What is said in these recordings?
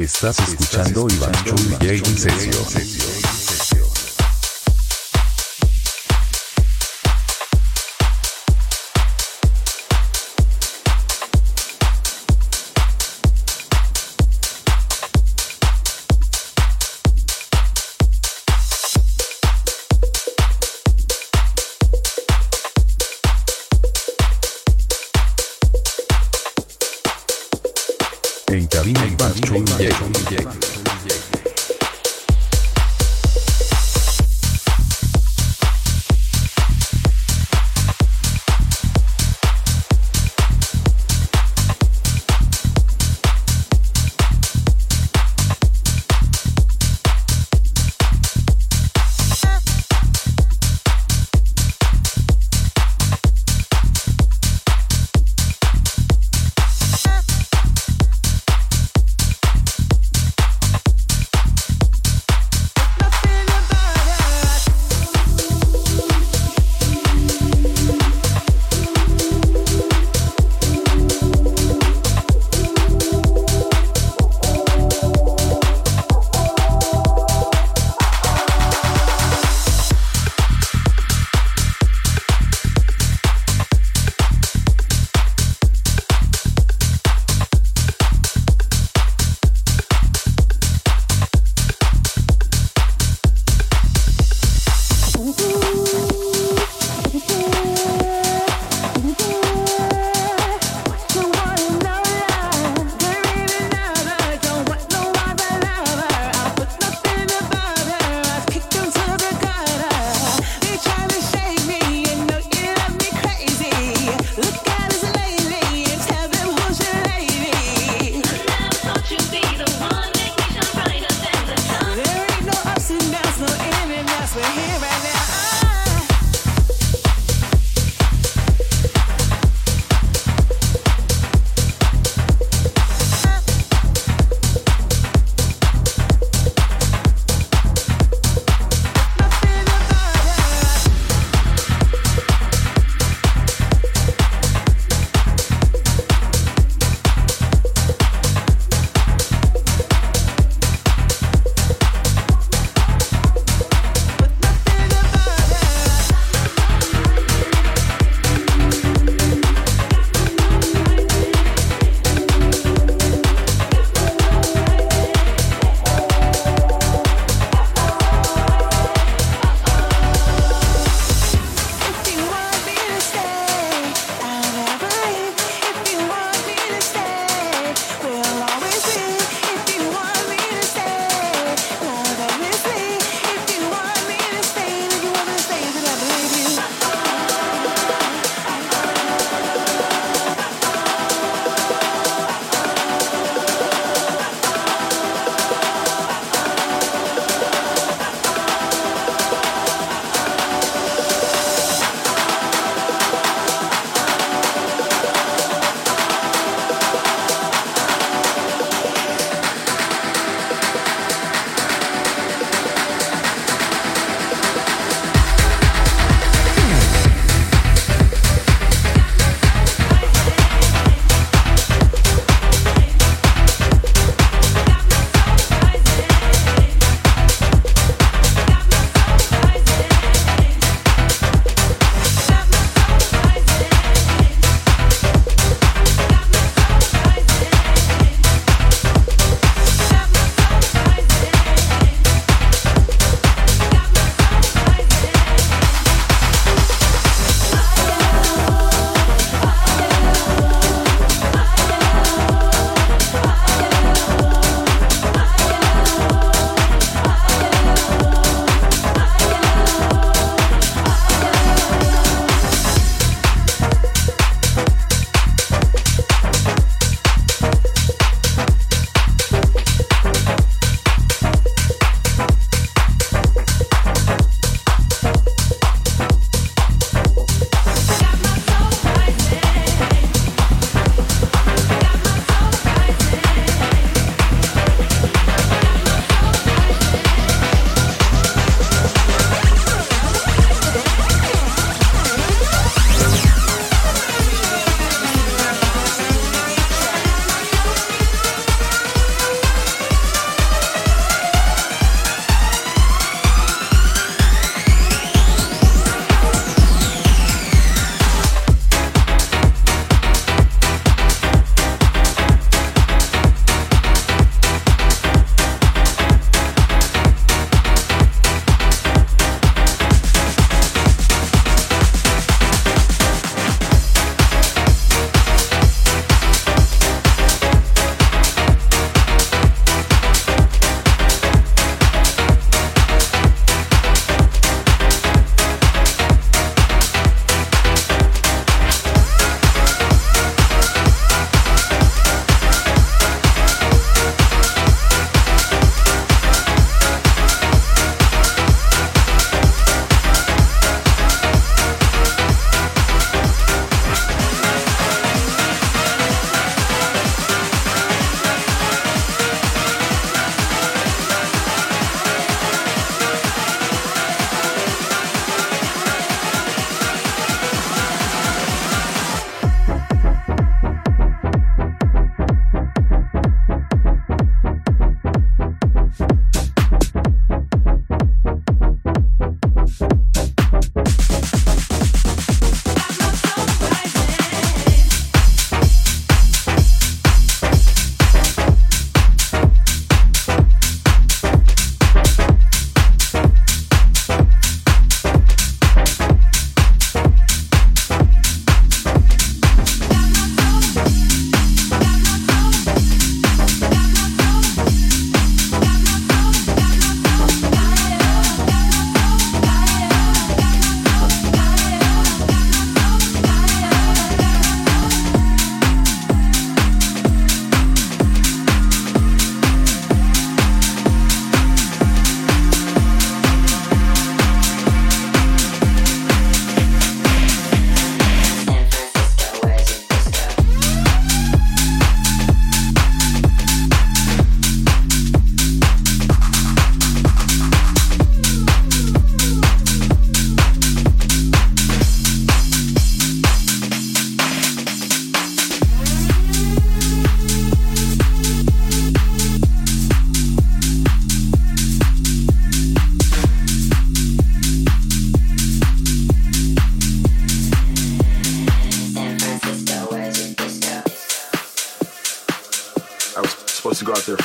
Estás escuchando Iván Show DJ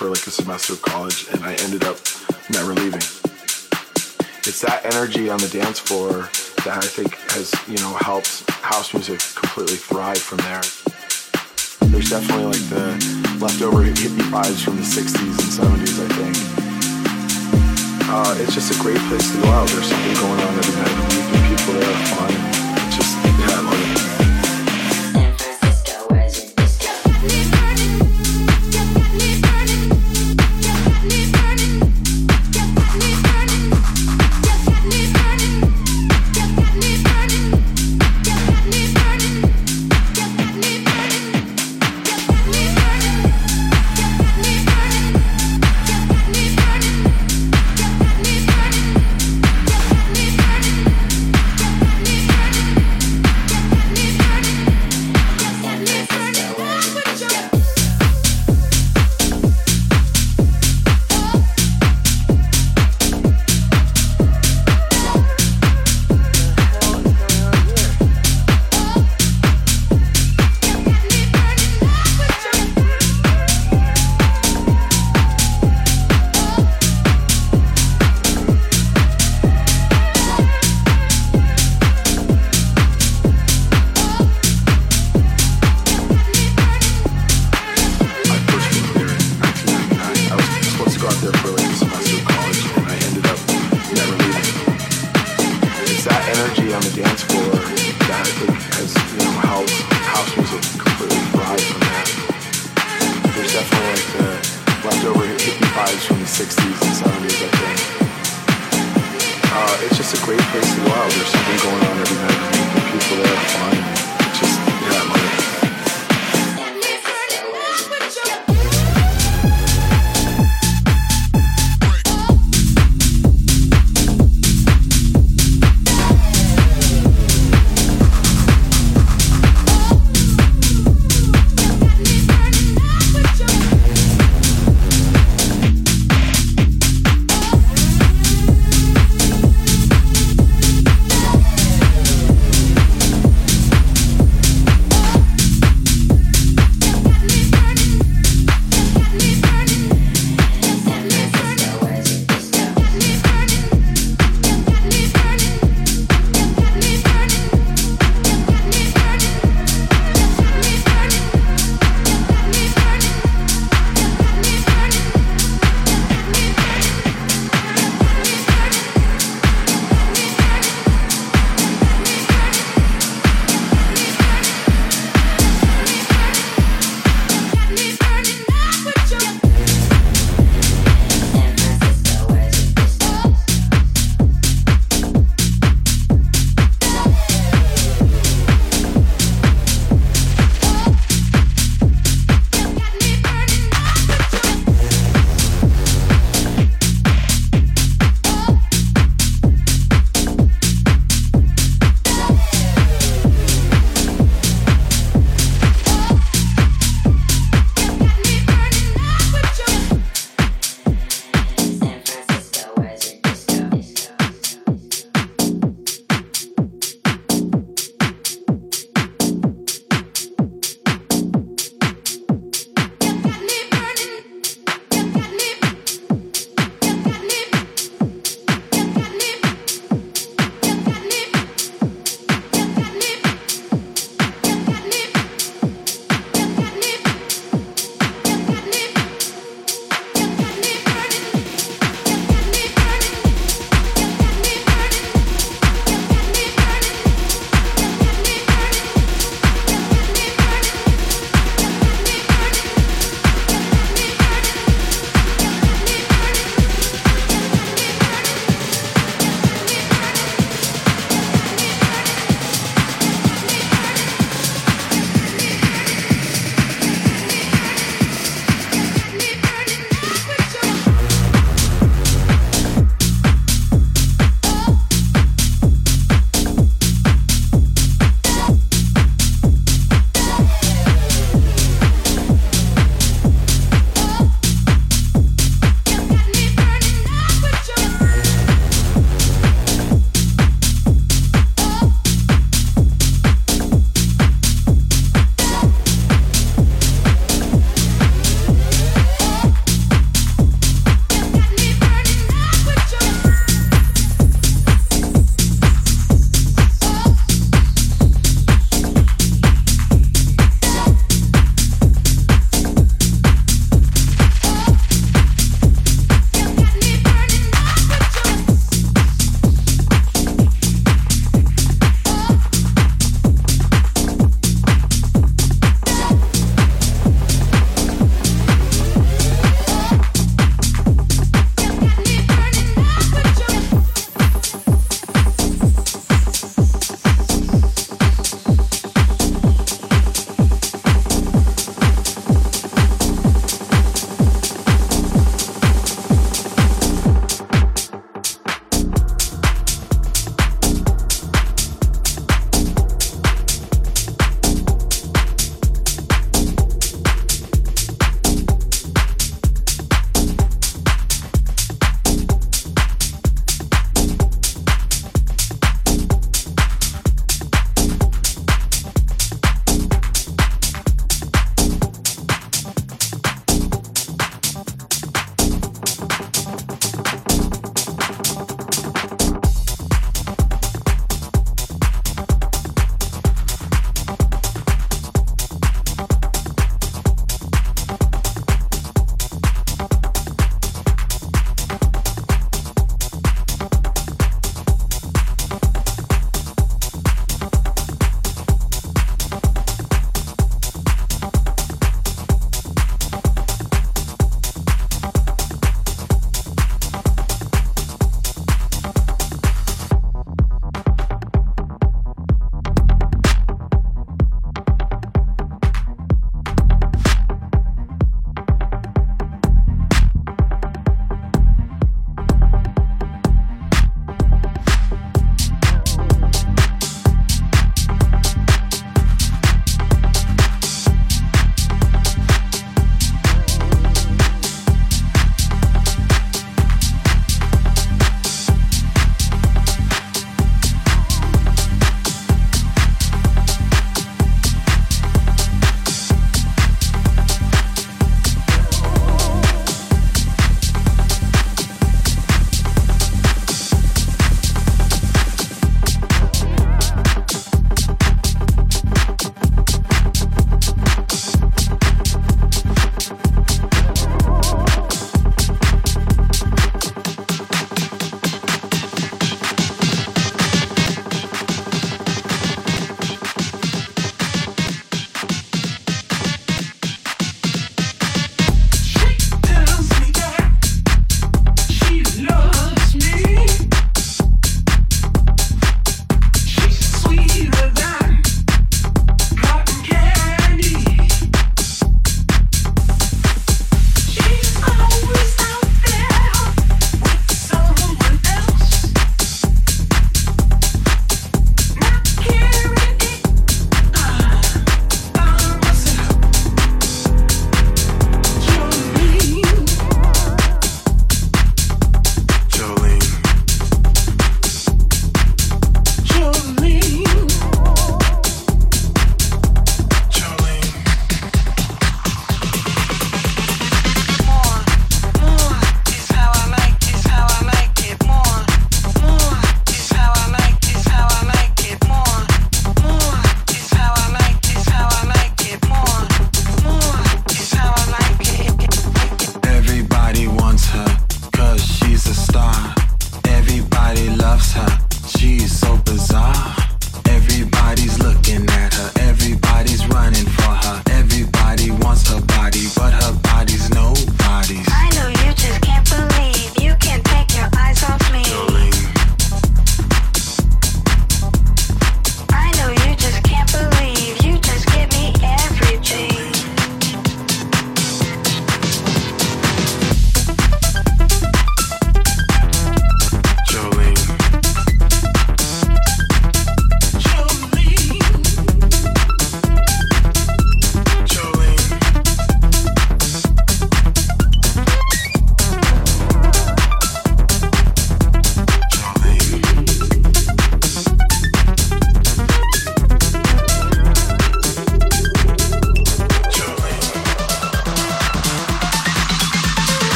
for like a semester of college, and I ended up never leaving. It's that energy on the dance floor that I think has, you know, helped house music completely thrive from there. There's definitely like the leftover hippie vibes from the 60s and 70s, I think. Uh, it's just a great place to go out. There's something going on every night of the people there are fun.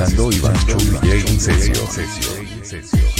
escuchando Iván Chuy Incesio.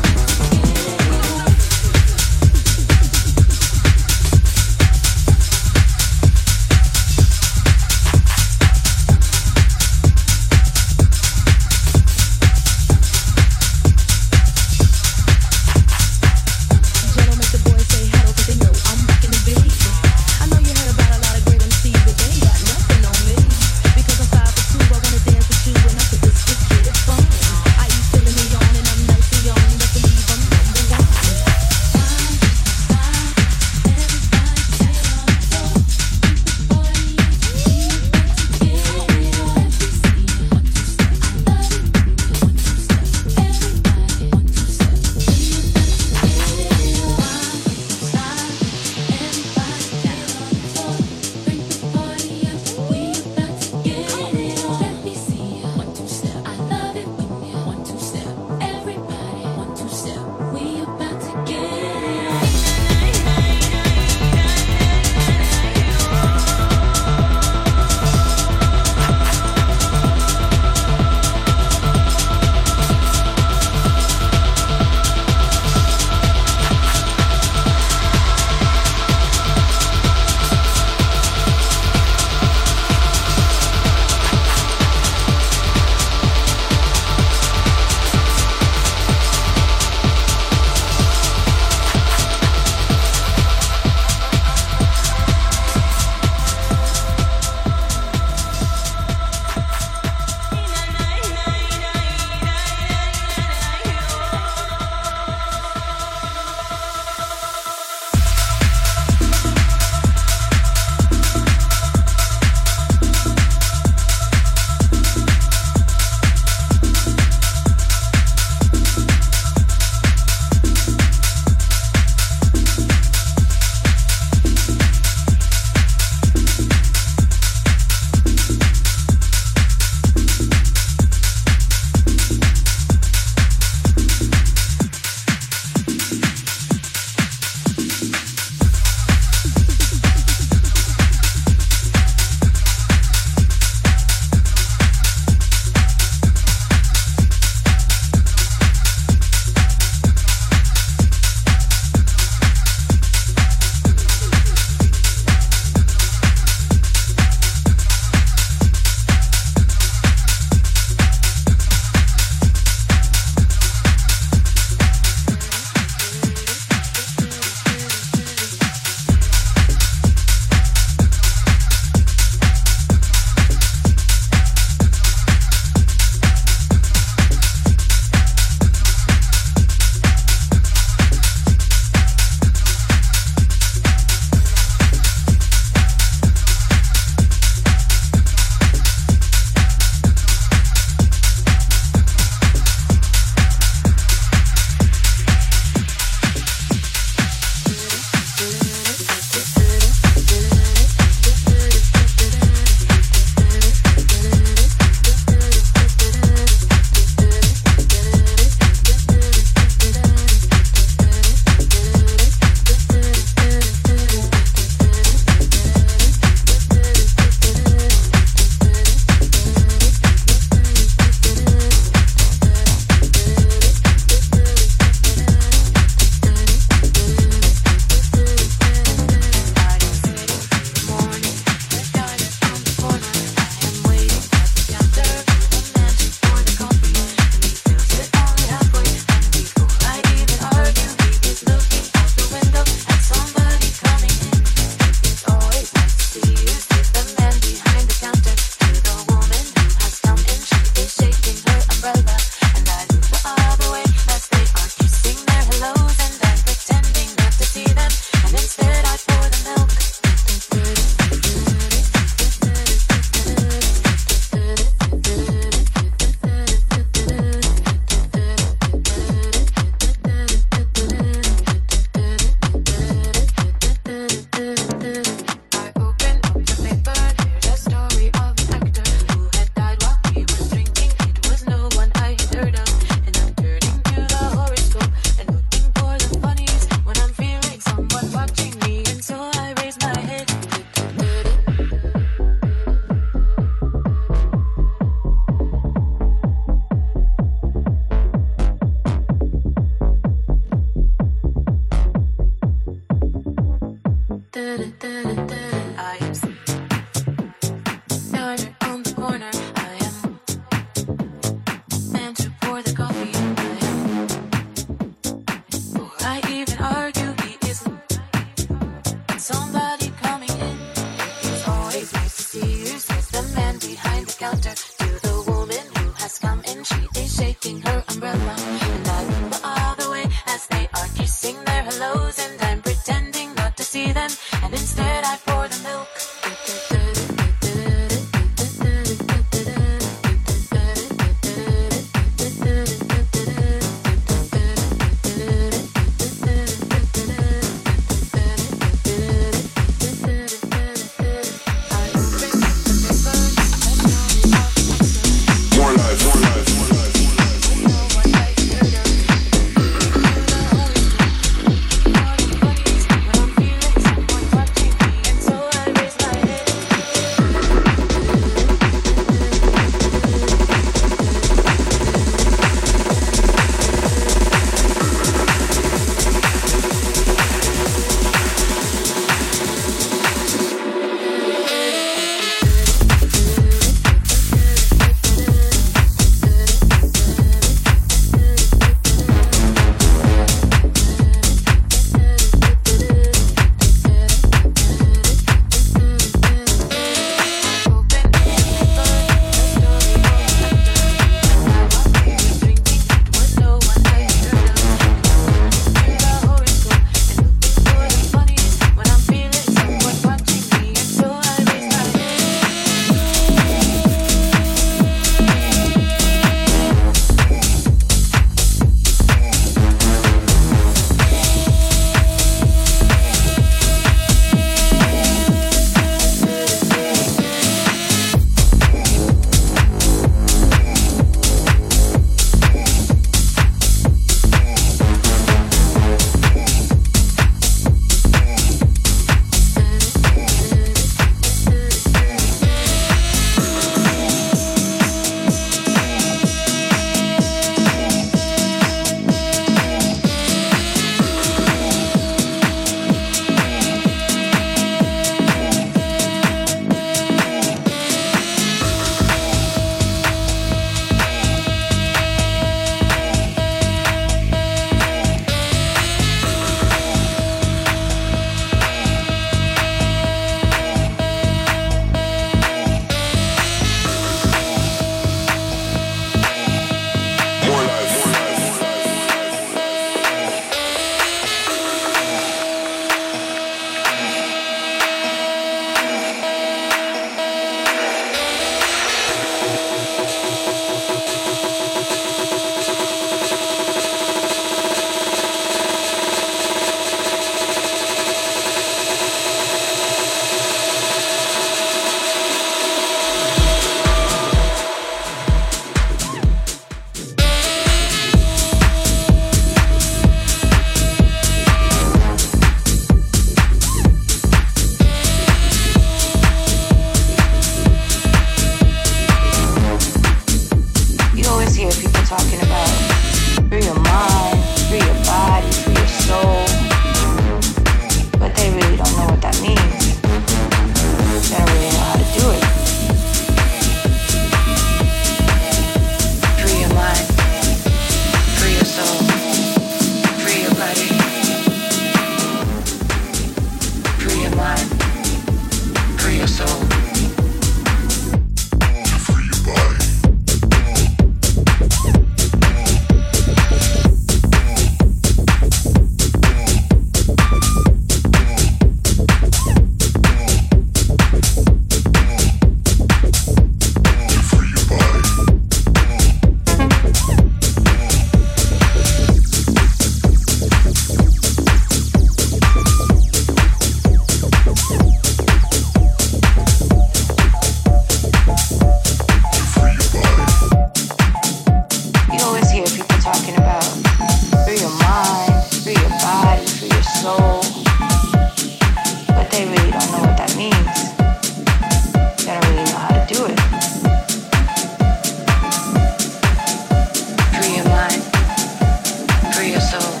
soul,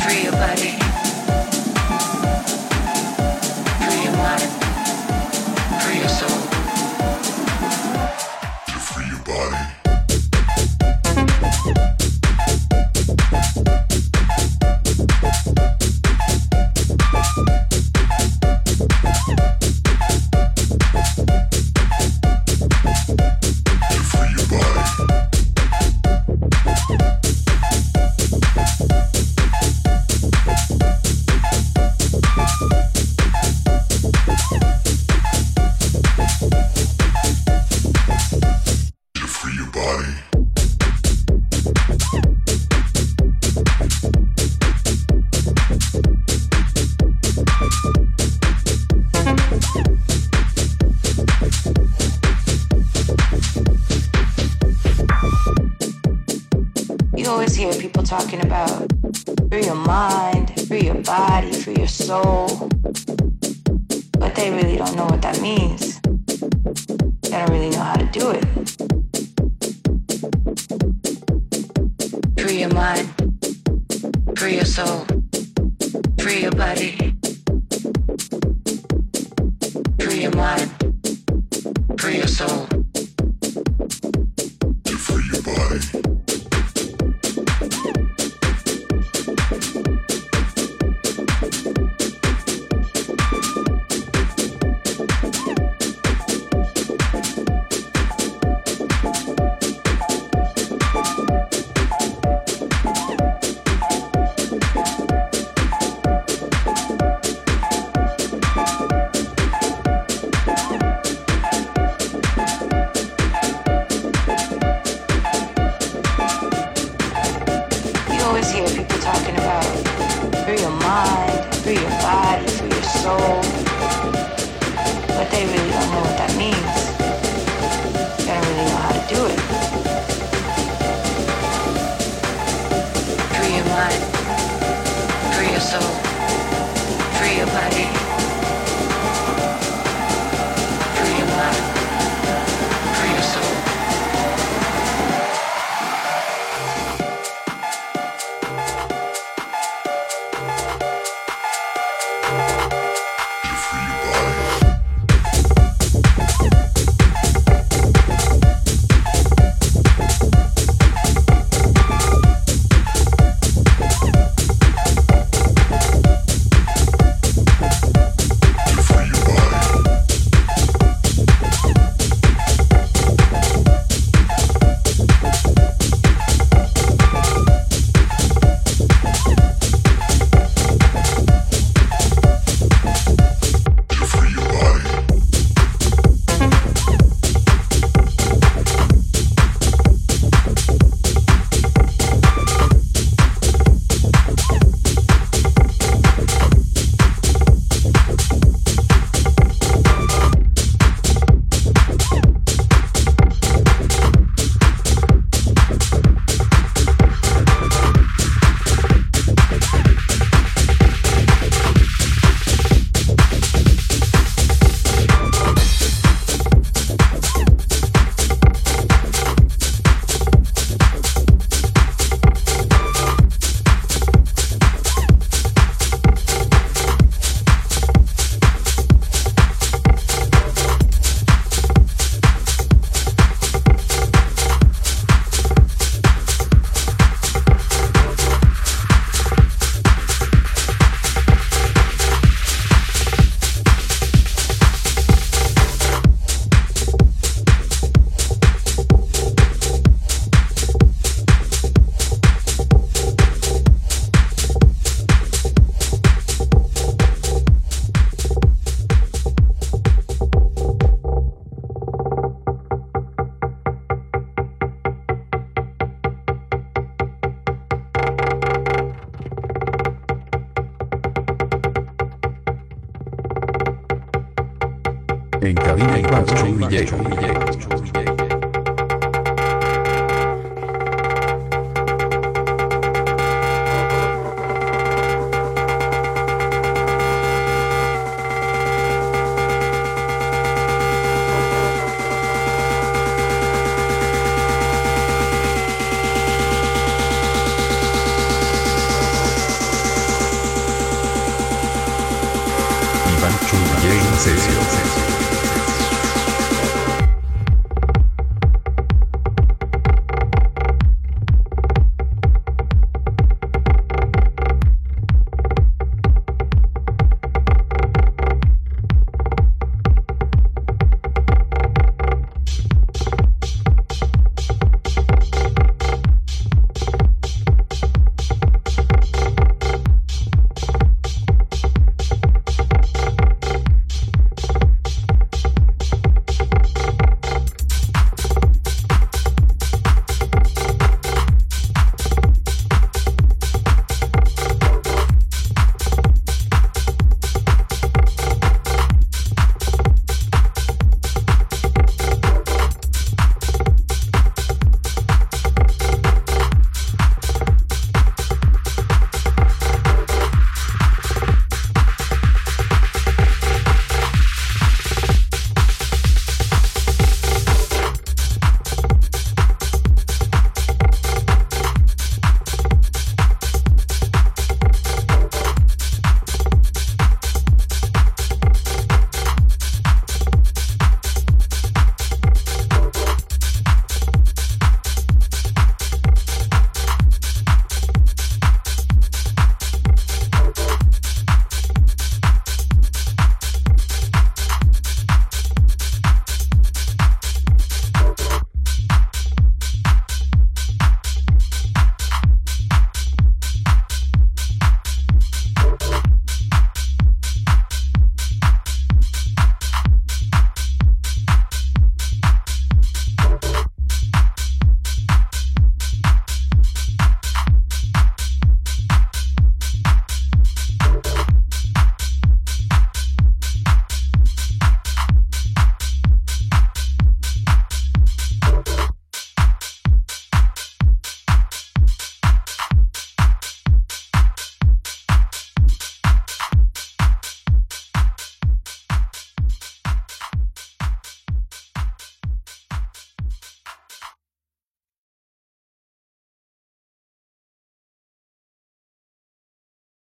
free your body. talking